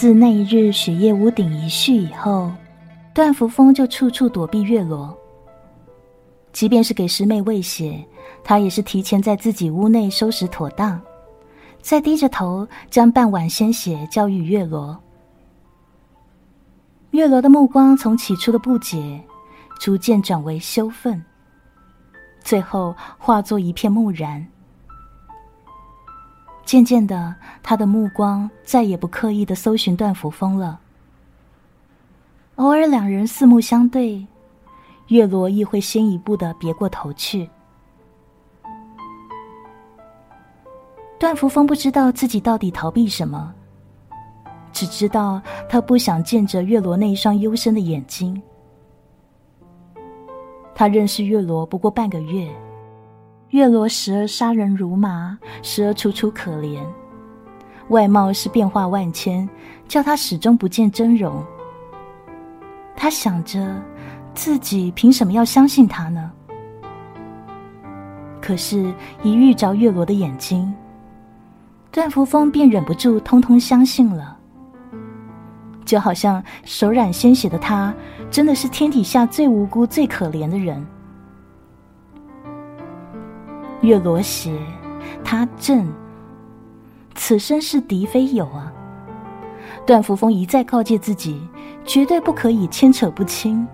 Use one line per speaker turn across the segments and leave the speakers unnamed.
自那一日雪夜屋顶一叙以后，段福峰就处处躲避月罗。即便是给师妹喂血，他也是提前在自己屋内收拾妥当，再低着头将半碗鲜血浇予月罗。月罗的目光从起初的不解，逐渐转为羞愤，最后化作一片木然。渐渐的，他的目光再也不刻意的搜寻段福峰了。偶尔两人四目相对，月罗亦会先一步的别过头去。段福峰不知道自己到底逃避什么，只知道他不想见着月罗那一双幽深的眼睛。他认识月罗不过半个月。月罗时而杀人如麻，时而楚楚可怜，外貌是变化万千，叫他始终不见真容。他想着，自己凭什么要相信他呢？可是，一遇着月罗的眼睛，段福峰便忍不住通通相信了。就好像手染鲜血的他，真的是天底下最无辜、最可怜的人。月罗邪，他正，此生是敌非友啊！段福风一再告诫自己，绝对不可以牵扯不清。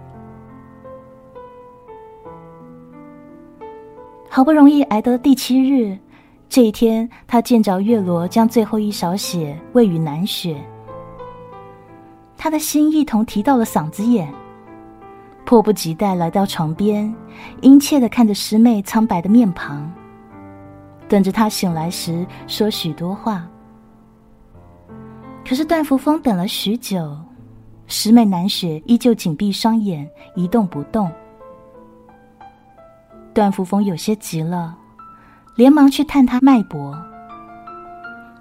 好不容易挨得第七日，这一天，他见着月罗将最后一勺血喂予南雪，他的心一同提到了嗓子眼，迫不及待来到床边，殷切的看着师妹苍白的面庞。等着他醒来时说许多话。可是段福风等了许久，师妹南雪依旧紧闭双眼，一动不动。段福风有些急了，连忙去探他脉搏，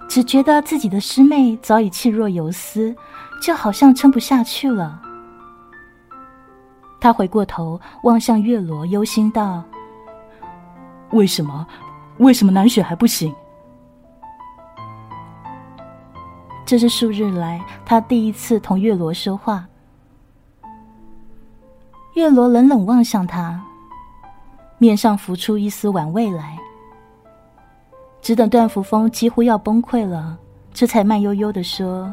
只觉得自己的师妹早已气若游丝，就好像撑不下去了。他回过头望向月罗，忧心道：“
为什么？”为什么南雪还不醒？
这是数日来他第一次同月罗说话。月罗冷冷望向他，面上浮出一丝玩味来。只等段福风几乎要崩溃了，这才慢悠悠的说：“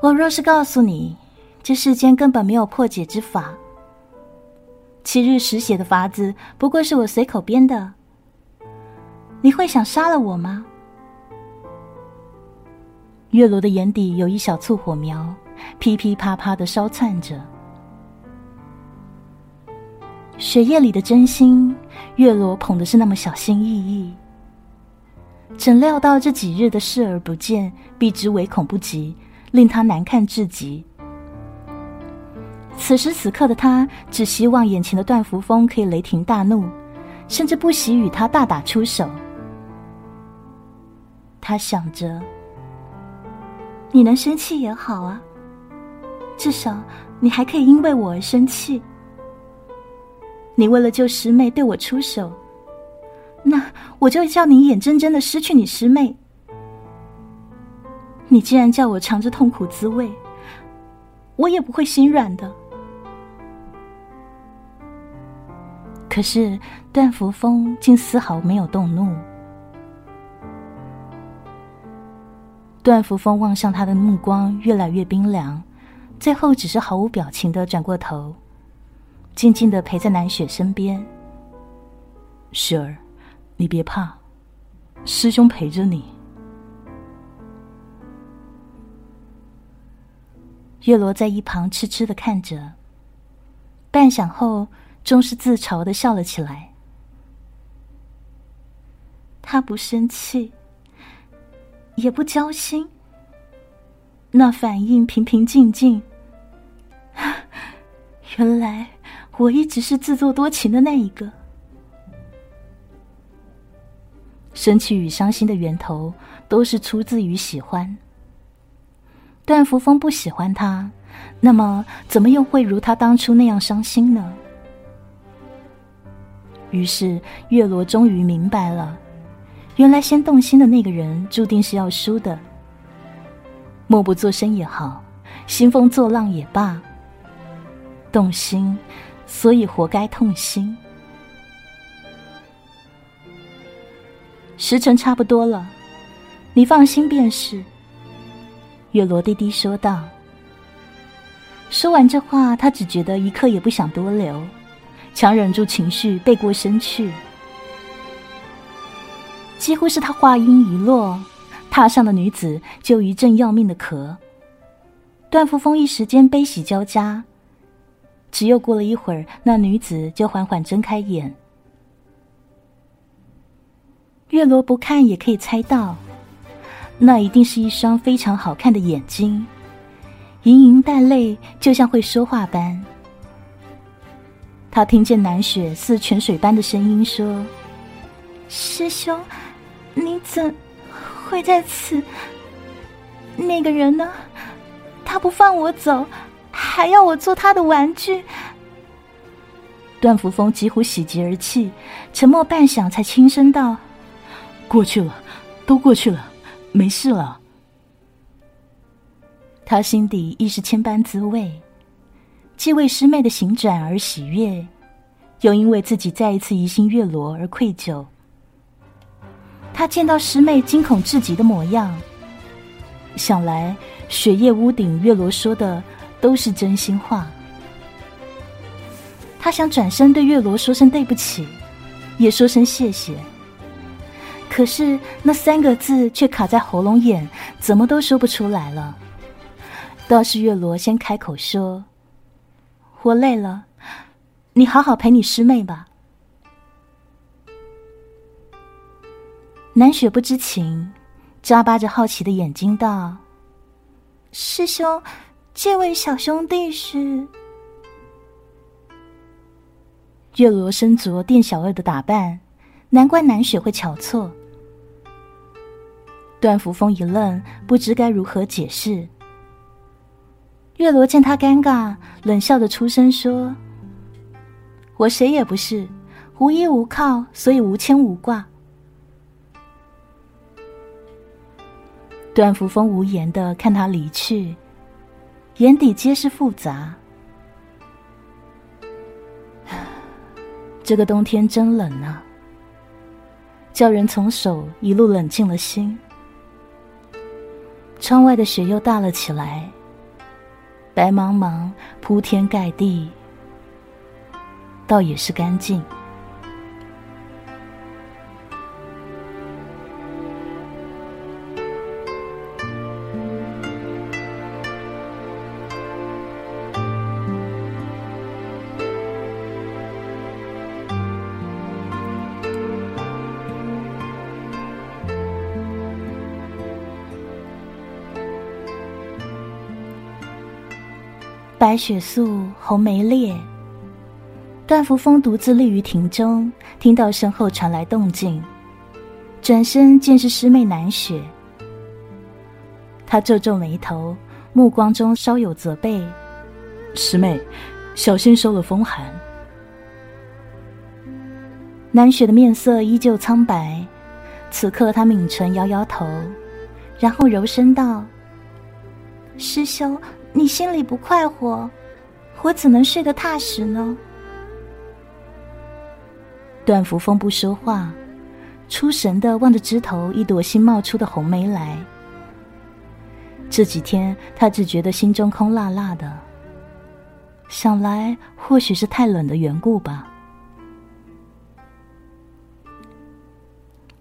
我若是告诉你，这世间根本没有破解之法。”七日食血的法子不过是我随口编的，你会想杀了我吗？月罗的眼底有一小簇火苗，噼噼啪啪的烧窜着。血液里的真心，月罗捧的是那么小心翼翼，怎料到这几日的视而不见，避之唯恐不及，令他难看至极。此时此刻的他，只希望眼前的段福峰可以雷霆大怒，甚至不惜与他大打出手。他想着：“你能生气也好啊，至少你还可以因为我而生气。你为了救师妹对我出手，那我就叫你眼睁睁的失去你师妹。你既然叫我尝着痛苦滋味，我也不会心软的。”可是段福风竟丝毫没有动怒。段福风望向他的目光越来越冰凉，最后只是毫无表情的转过头，静静的陪在南雪身边。雪儿，你别怕，师兄陪着你。月罗在一旁痴痴的看着，半晌后。终是自嘲的笑了起来。他不生气，也不交心，那反应平平静静。原来我一直是自作多情的那一个。生气与伤心的源头都是出自于喜欢。段福风不喜欢他，那么怎么又会如他当初那样伤心呢？于是，月罗终于明白了，原来先动心的那个人注定是要输的。默不作声也好，兴风作浪也罢，动心，所以活该痛心。时辰差不多了，你放心便是。”月罗低低说道。说完这话，他只觉得一刻也不想多留，强忍住情绪，背过身去。几乎是他话音一落，榻上的女子就一阵要命的咳。段福峰一时间悲喜交加。只有过了一会儿，那女子就缓缓睁开眼。月罗不看也可以猜到，那一定是一双非常好看的眼睛，盈盈带泪，就像会说话般。他听见南雪似泉水般的声音说：“
师兄。”你怎会在此？那个人呢？他不放我走，还要我做他的玩具。
段福峰几乎喜极而泣，沉默半晌，才轻声道：“
过去了，都过去了，没事了。”
他心底亦是千般滋味，既为师妹的行转而喜悦，又因为自己再一次疑心月罗而愧疚。他见到师妹惊恐至极的模样，想来雪夜屋顶月罗说的都是真心话。他想转身对月罗说声对不起，也说声谢谢，可是那三个字却卡在喉咙眼，怎么都说不出来了。倒是月罗先开口说：“我累了，你好好陪你师妹吧。”南雪不知情，眨巴着好奇的眼睛道：“
师兄，这位小兄弟是？”
月罗身着店小二的打扮，难怪南雪会瞧错。段福峰一愣，不知该如何解释。月罗见他尴尬，冷笑着出声说：“我谁也不是，无依无靠，所以无牵无挂。”段福峰无言的看他离去，眼底皆是复杂。这个冬天真冷啊，叫人从手一路冷静了心。窗外的雪又大了起来，白茫茫，铺天盖地，倒也是干净。白雪素，红梅烈。段福峰独自立于庭中，听到身后传来动静，转身见是师妹南雪。他皱皱眉头，目光中稍有责备：“
师妹，小心受了风寒。”
南雪的面色依旧苍白，此刻她抿唇摇摇头，然后柔声道：“
师兄。”你心里不快活，我怎能睡得踏实呢？
段福峰不说话，出神的望着枝头一朵新冒出的红梅来。这几天他只觉得心中空落落的，想来或许是太冷的缘故吧。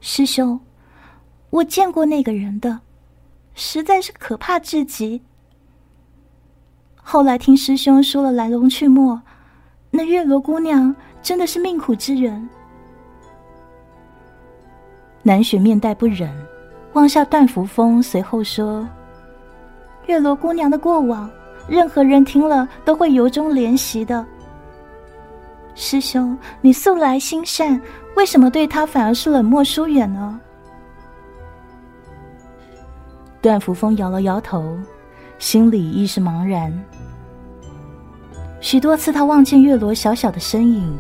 师兄，我见过那个人的，实在是可怕至极。后来听师兄说了来龙去脉，那月罗姑娘真的是命苦之人。
南雪面带不忍，望下段福峰，随后说：“
月罗姑娘的过往，任何人听了都会由衷怜惜的。师兄，你素来心善，为什么对她反而是冷漠疏远呢？”
段福峰摇了摇头。心里亦是茫然。许多次，他望见月罗小小的身影，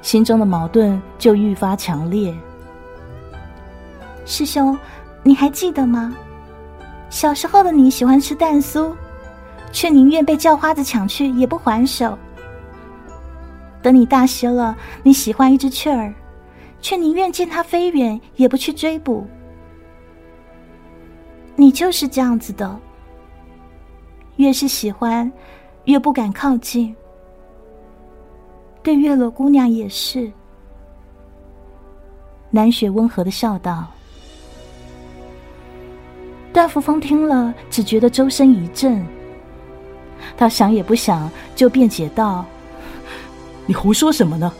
心中的矛盾就愈发强烈。
师兄，你还记得吗？小时候的你喜欢吃蛋酥，却宁愿被叫花子抢去也不还手。等你大些了，你喜欢一只雀儿，却宁愿见它飞远也不去追捕。你就是这样子的，越是喜欢，越不敢靠近。对月落姑娘也是。
南雪温和的笑道。
段扶风听了，只觉得周身一震。
他想也不想就辩解道：“
你胡说什么呢？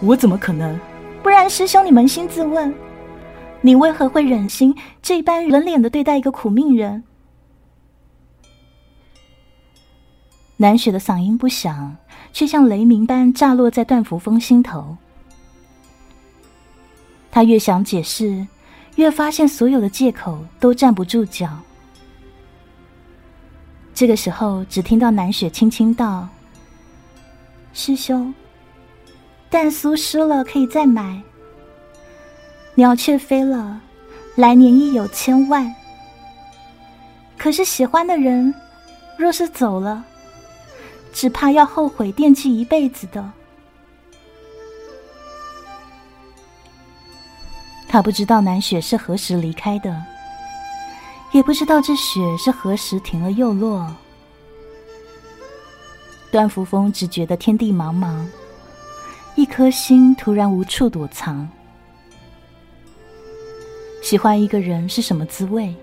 我怎么可能？
不然师兄，你扪心自问，你为何会忍心这般冷脸的对待一个苦命人？”
南雪的嗓音不响，却像雷鸣般炸落在段扶风心头。他越想解释。越发现所有的借口都站不住脚。这个时候，只听到南雪轻轻道：“
师兄，蛋酥湿了可以再买。鸟雀飞了，来年亦有千万。可是喜欢的人，若是走了，只怕要后悔惦记一辈子的。”
他不知道南雪是何时离开的，也不知道这雪是何时停了又落。段福峰只觉得天地茫茫，一颗心突然无处躲藏。喜欢一个人是什么滋味？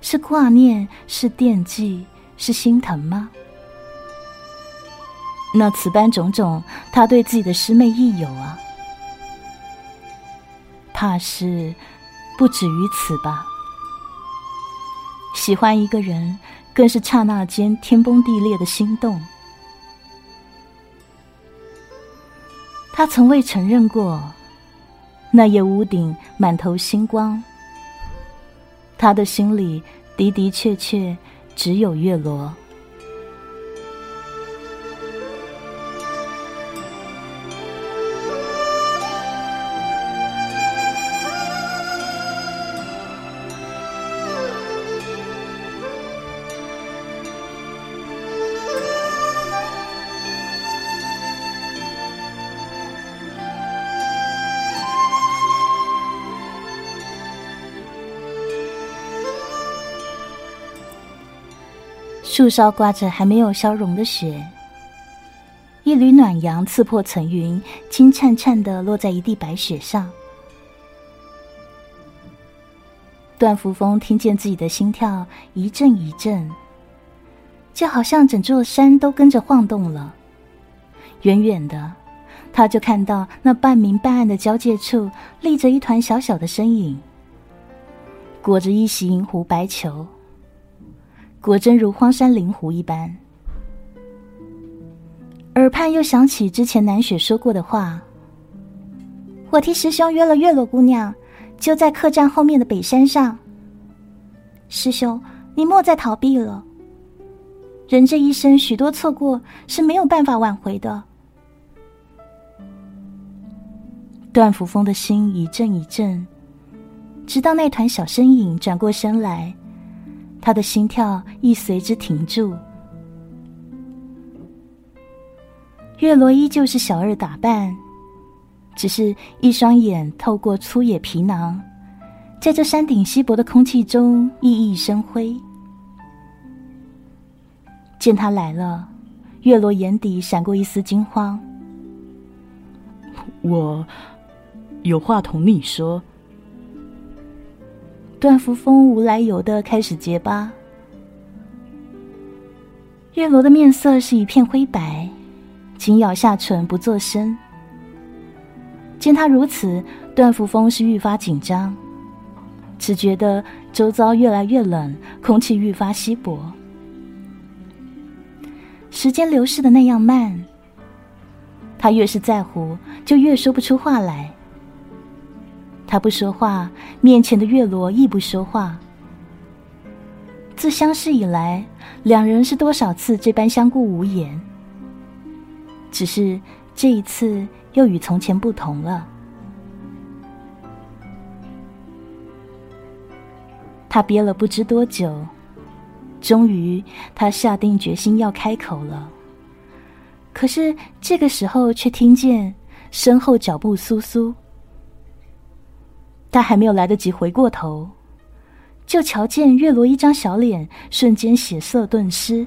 是挂念，是惦记，是心疼吗？那此般种种，他对自己的师妹亦有啊。怕是不止于此吧。喜欢一个人，更是刹那间天崩地裂的心动。他从未承认过，那夜屋顶满头星光。他的心里的的确确只有月罗。树梢挂着还没有消融的雪，一缕暖阳刺破层云，金灿灿的落在一地白雪上。段福风听见自己的心跳一阵一阵，就好像整座山都跟着晃动了。远远的，他就看到那半明半暗的交界处立着一团小小的身影，裹着一袭银狐白裘。果真如荒山灵狐一般，耳畔又想起之前南雪说过的话：“
我替师兄约了月落姑娘，就在客栈后面的北山上。师兄，你莫再逃避了。人这一生，许多错过是没有办法挽回的。”
段福峰的心一阵一阵，直到那团小身影转过身来。他的心跳亦随之停住。月罗依旧是小二打扮，只是一双眼透过粗野皮囊，在这山顶稀薄的空气中熠熠生辉。见他来了，月罗眼底闪过一丝惊慌。
我有话同你说。
段福峰无来由的开始结巴，月罗的面色是一片灰白，紧咬下唇不作声。见他如此，段福峰是愈发紧张，只觉得周遭越来越冷，空气愈发稀薄，时间流逝的那样慢。他越是在乎，就越说不出话来。他不说话，面前的月罗亦不说话。自相识以来，两人是多少次这般相顾无言。只是这一次又与从前不同了。他憋了不知多久，终于他下定决心要开口了。可是这个时候，却听见身后脚步簌簌。他还没有来得及回过头，就瞧见月罗一张小脸瞬间血色顿失。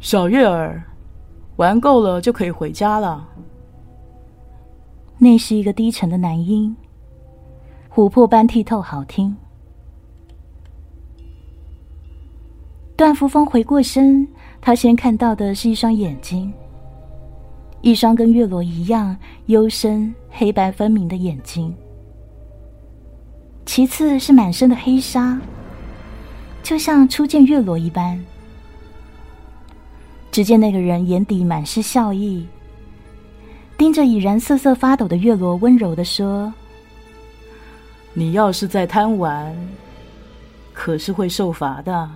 小月儿，玩够了就可以回家了。
那是一个低沉的男音，琥珀般剔透，好听。段福风回过身，他先看到的是一双眼睛，一双跟月罗一样幽深、黑白分明的眼睛。其次是满身的黑纱，就像初见月罗一般。只见那个人眼底满是笑意，盯着已然瑟瑟发抖的月罗，温柔的说：“
你要是再贪玩，可是会受罚的。”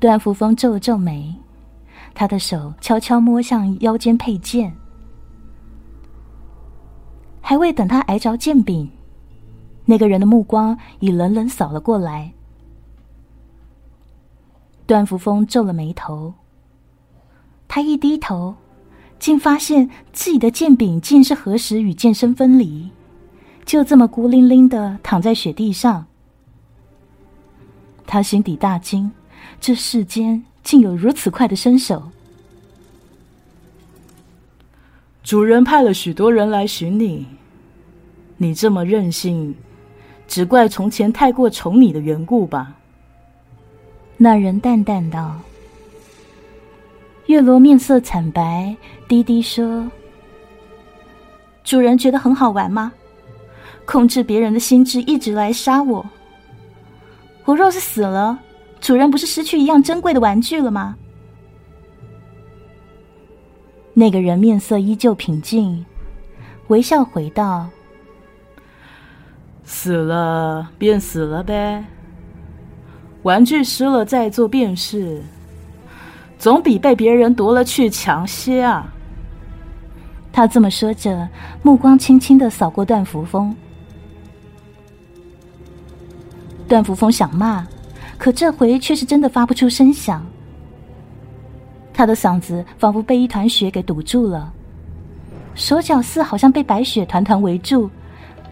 段福风皱了皱眉，他的手悄悄摸向腰间佩剑，还未等他挨着剑柄，那个人的目光已冷冷扫了过来。段福峰皱了眉头，他一低头，竟发现自己的剑柄竟是何时与剑身分离，就这么孤零零的躺在雪地上。他心底大惊。这世间竟有如此快的身手！
主人派了许多人来寻你，你这么任性，只怪从前太过宠你的缘故吧？
那人淡淡道。月罗面色惨白，低低说：“主人觉得很好玩吗？控制别人的心智，一直来杀我。我若是死了……”主人不是失去一样珍贵的玩具了吗？那个人面色依旧平静，微笑回道：“
死了便死了呗，玩具失了再做便是，总比被别人夺了去强些啊。”
他这么说着，目光轻轻的扫过段扶风。段扶风想骂。可这回却是真的发不出声响，他的嗓子仿佛被一团雪给堵住了，手脚似好像被白雪团团围住，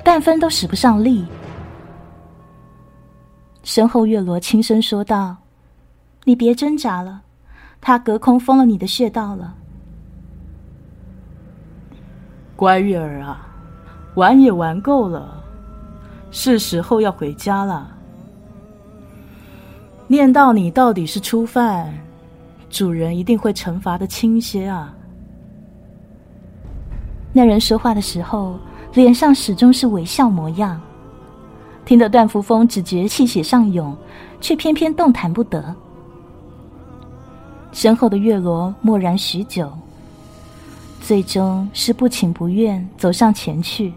半分都使不上力。身后月罗轻声说道：“你别挣扎了，他隔空封了你的穴道了。”
乖月儿啊，玩也玩够了，是时候要回家了。念到你到底是初犯，主人一定会惩罚的轻些啊。
那人说话的时候，脸上始终是微笑模样。听得段福峰只觉气血上涌，却偏偏动弹不得。身后的月罗默然许久，最终是不情不愿走上前去。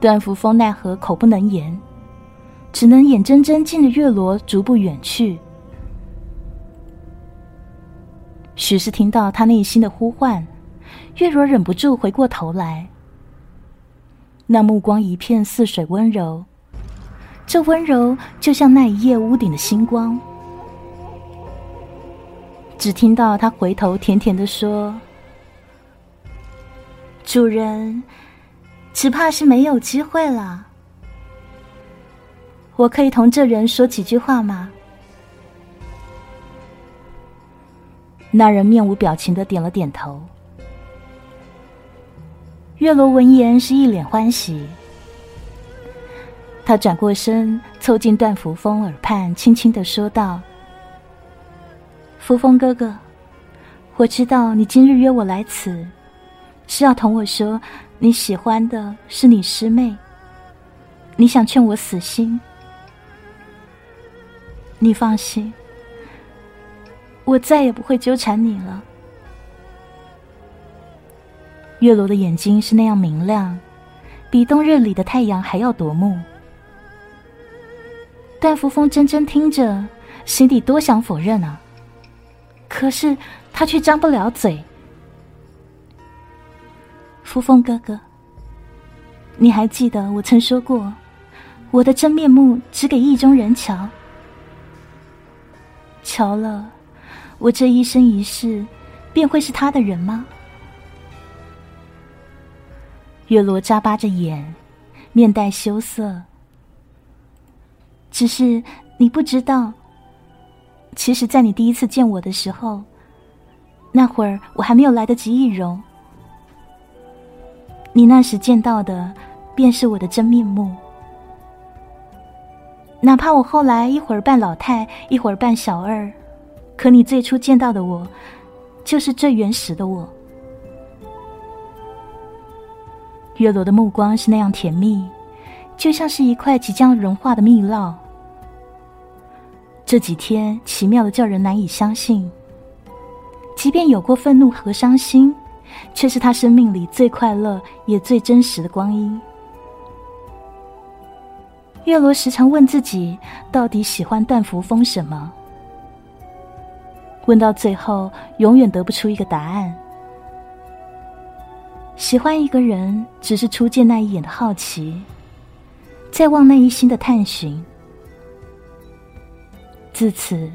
段福峰奈何口不能言，只能眼睁睁见着月罗逐步远去。许是听到他内心的呼唤，月罗忍不住回过头来，那目光一片似水温柔，这温柔就像那一夜屋顶的星光。只听到他回头甜甜的说：“主人。”只怕是没有机会了。我可以同这人说几句话吗？那人面无表情的点了点头。月罗闻言是一脸欢喜，他转过身，凑近段扶风耳畔，轻轻的说道：“扶风哥哥，我知道你今日约我来此，是要同我说。”你喜欢的是你师妹，你想劝我死心？你放心，我再也不会纠缠你了。月罗的眼睛是那样明亮，比冬日里的太阳还要夺目。段福峰真真听着，心底多想否认啊，可是他却张不了嘴。
扶风哥哥，你还记得我曾说过，我的真面目只给意中人瞧。瞧了，我这一生一世便会是他的人吗？月罗眨巴着眼，面带羞涩。只是你不知道，其实，在你第一次见我的时候，那会儿我还没有来得及易容。你那时见到的，便是我的真面目。哪怕我后来一会儿扮老太，一会儿扮小二，可你最初见到的我，就是最原始的我。月罗的目光是那样甜蜜，就像是一块即将融化的蜜酪。这几天奇妙的叫人难以相信，即便有过愤怒和伤心。却是他生命里最快乐也最真实的光阴。月罗时常问自己，到底喜欢段福峰什么？问到最后，永远得不出一个答案。喜欢一个人，只是初见那一眼的好奇，再望那一心的探寻。自此，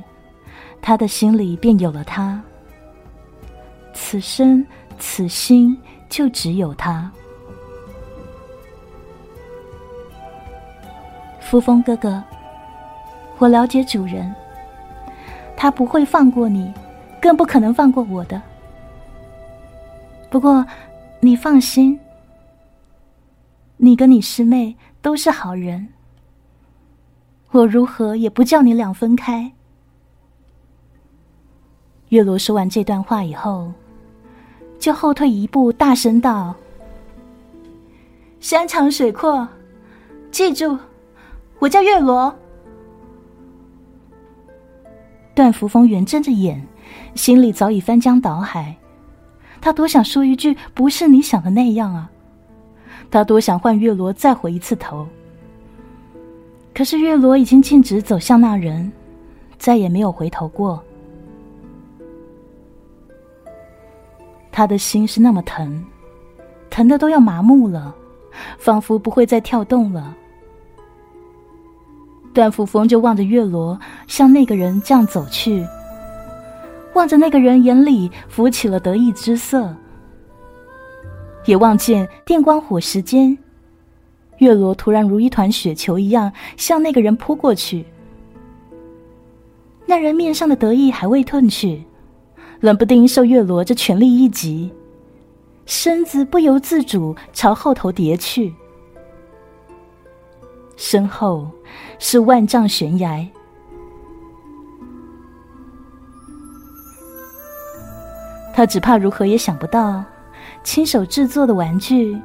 他的心里便有了他。此生。此心就只有他，扶风哥哥，我了解主人，他不会放过你，更不可能放过我的。不过，你放心，你跟你师妹都是好人，我如何也不叫你俩分开。月罗说完这段话以后。就后退一步，大声道：“山长水阔，记住，我叫月罗。”段福峰圆睁着眼，心里早已翻江倒海。他多想说一句“不是你想的那样啊”，他多想换月罗再回一次头。可是月罗已经径直走向那人，再也没有回头过。他的心是那么疼，疼的都要麻木了，仿佛不会再跳动了。段福峰就望着月罗向那个人这样走去，望着那个人眼里浮起了得意之色，也望见电光火石间，月罗突然如一团雪球一样向那个人扑过去。那人面上的得意还未褪去。冷不丁受月罗这全力一击，身子不由自主朝后头跌去，身后是万丈悬崖。他只怕如何也想不到，亲手制作的玩具，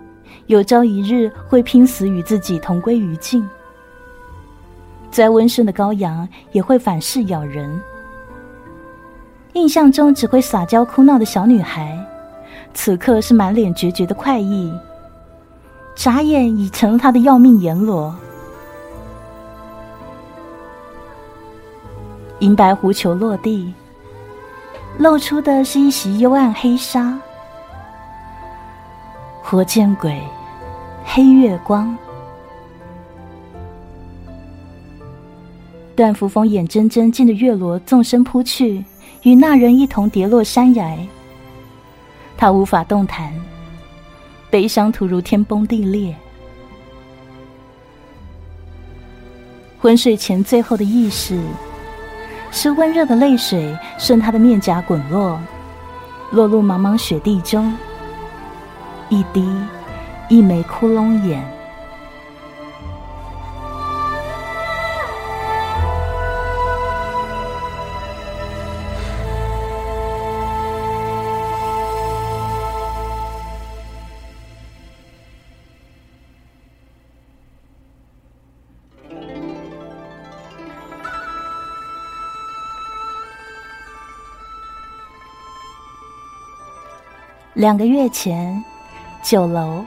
有朝一日会拼死与自己同归于尽。再温顺的羔羊，也会反噬咬人。印象中只会撒娇哭闹的小女孩，此刻是满脸决绝的快意，眨眼已成了他的要命阎罗。银白狐球落地，露出的是一袭幽暗黑纱。活见鬼，黑月光。段福峰眼睁睁见着月罗纵身扑去。与那人一同跌落山崖，他无法动弹，悲伤突如天崩地裂。昏睡前最后的意识，是温热的泪水顺他的面颊滚落，落入茫茫雪地中，一滴，一枚窟窿眼。两个月前，酒楼，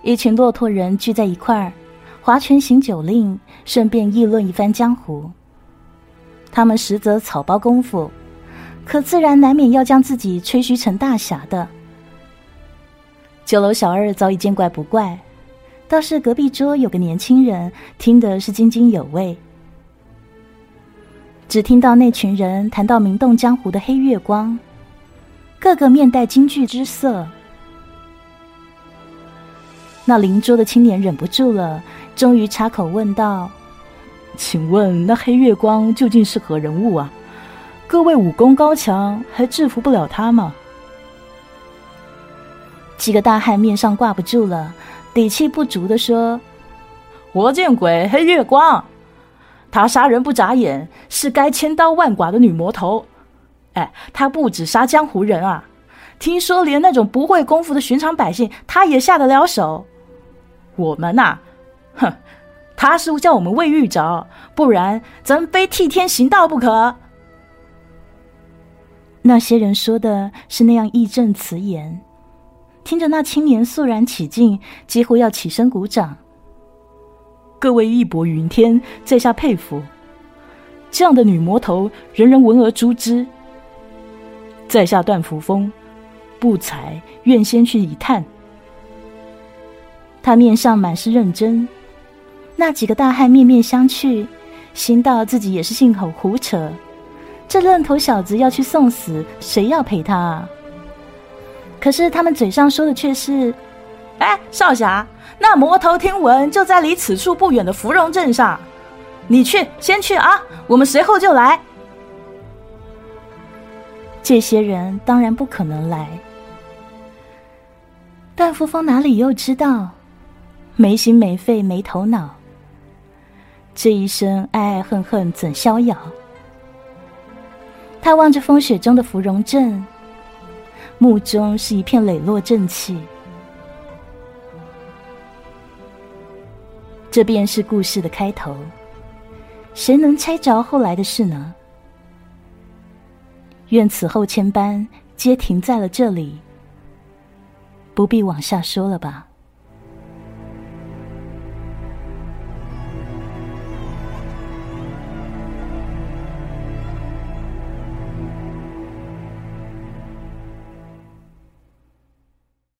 一群骆驼人聚在一块儿，划拳行酒令，顺便议论一番江湖。他们实则草包功夫，可自然难免要将自己吹嘘成大侠的。
酒楼小二早已见怪不怪，倒是隔壁桌有个年轻人听得是津津有味。只听到那群人谈到名动江湖的黑月光，个个面带惊惧之色。那邻桌的青年忍不住了，终于插口问道：“
请问那黑月光究竟是何人物啊？各位武功高强，还制服不了他吗？”
几个大汉面上挂不住了，底气不足的说：“
我见鬼，黑月光！”他杀人不眨眼，是该千刀万剐的女魔头。哎，他不止杀江湖人啊，听说连那种不会功夫的寻常百姓，他也下得了手。我们呐，哼，他是叫我们未遇着，不然咱非替天行道不可。
那些人说的是那样义正辞严，听着那青年肃然起敬，几乎要起身鼓掌。
各位义薄云天，在下佩服。这样的女魔头，人人闻而诛之。在下段扶风，不才愿先去一探。
他面上满是认真。那几个大汉面面相觑，心道自己也是信口胡扯。这愣头小子要去送死，谁要陪他啊？可是他们嘴上说的却是：“
哎，少侠。”那魔头听闻就在离此处不远的芙蓉镇上，你去，先去啊！我们随后就来。
这些人当然不可能来。段福峰哪里又知道，没心没肺没头脑，这一生爱爱恨恨怎逍遥？他望着风雪中的芙蓉镇，目中是一片磊落正气。这便是故事的开头，谁能猜着后来的事呢？愿此后千般皆停在了这里，不必往下说了吧。